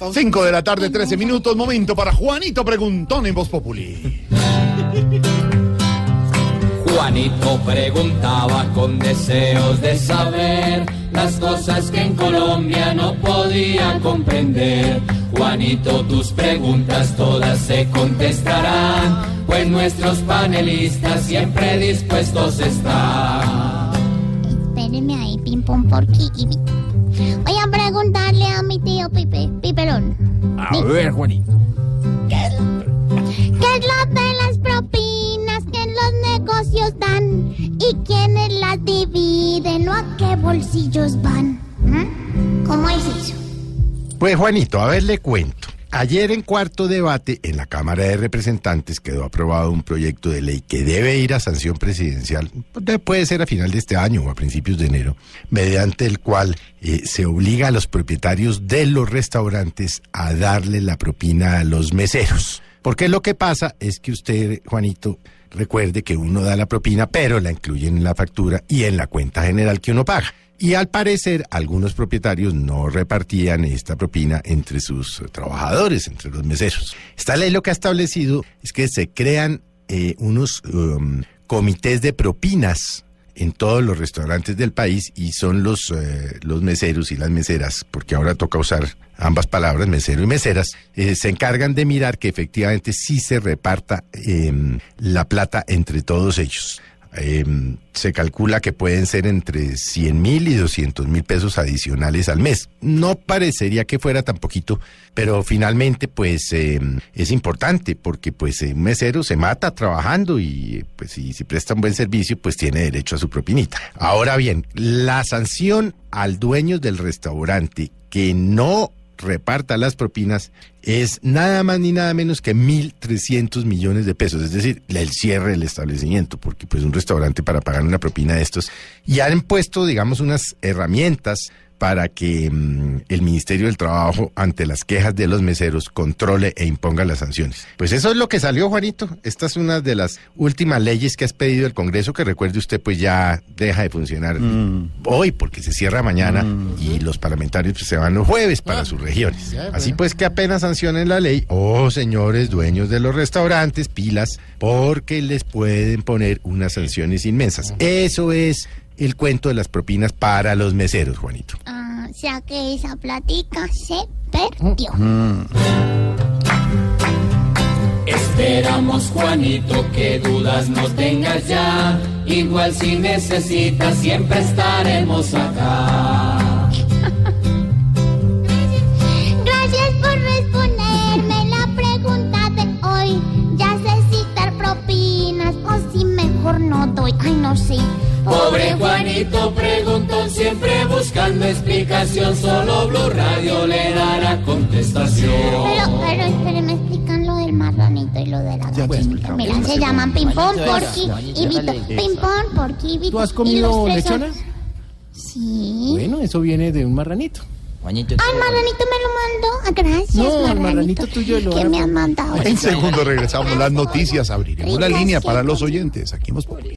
5 de la tarde, 13 minutos, momento para Juanito Preguntón en Voz Populi. Juanito preguntaba con deseos de saber las cosas que en Colombia no podía comprender. Juanito, tus preguntas todas se contestarán, pues nuestros panelistas siempre dispuestos están. Espérenme ahí, ping pong porqui ver, Juanito. ¿Qué es lo de las propinas que en los negocios dan? ¿Y quiénes las dividen o a qué bolsillos van? ¿Mm? ¿Cómo es eso? Pues Juanito, a ver, le cuento. Ayer en cuarto debate en la Cámara de Representantes quedó aprobado un proyecto de ley que debe ir a sanción presidencial, puede ser a final de este año o a principios de enero, mediante el cual eh, se obliga a los propietarios de los restaurantes a darle la propina a los meseros. Porque lo que pasa es que usted, Juanito, recuerde que uno da la propina, pero la incluyen en la factura y en la cuenta general que uno paga. Y al parecer, algunos propietarios no repartían esta propina entre sus trabajadores, entre los meseros. Esta ley lo que ha establecido es que se crean eh, unos um, comités de propinas en todos los restaurantes del país y son los, eh, los meseros y las meseras, porque ahora toca usar ambas palabras, mesero y meseras, eh, se encargan de mirar que efectivamente sí se reparta em, la plata entre todos ellos. Em, se calcula que pueden ser entre 100 mil y 200 mil pesos adicionales al mes. No parecería que fuera tan poquito, pero finalmente pues em, es importante porque pues un mesero se mata trabajando y pues si, si presta un buen servicio pues tiene derecho a su propinita. Ahora bien, la sanción al dueño del restaurante que no reparta las propinas es nada más ni nada menos que 1.300 millones de pesos, es decir, el cierre del establecimiento, porque pues un restaurante para pagar una propina de estos, y han puesto, digamos, unas herramientas para que mm, el Ministerio del Trabajo, ante las quejas de los meseros, controle e imponga las sanciones. Pues eso es lo que salió, Juanito. Esta es una de las últimas leyes que has pedido el Congreso, que recuerde usted, pues ya deja de funcionar hoy, porque se cierra mañana y los parlamentarios pues, se van los jueves para sus regiones. Así pues que apenas sancionen la ley, oh señores dueños de los restaurantes, pilas, porque les pueden poner unas sanciones inmensas. Eso es el cuento de las propinas para los meseros, Juanito. Ah, o sea que esa platica se perdió. Esperamos, Juanito, que dudas no tengas ya. Igual si necesitas, siempre estaremos acá. Juanito preguntó siempre buscando explicación. Solo Blue Radio le dará contestación. Pero, pero, espérenme, explican lo del marranito y lo de la gallinita. Mira, se llaman ping-pong, porqui y vito. Ping-pong, porqui y vito. ¿Tú has comido lechona? Sí. Bueno, eso viene de un marranito. Ay, el marranito me lo mandó. Ah, Gracias, No, el marranito tuyo lo que ha- me han mandado. En segundo regresamos las noticias, abriremos la línea para los oyentes. Aquí Populi.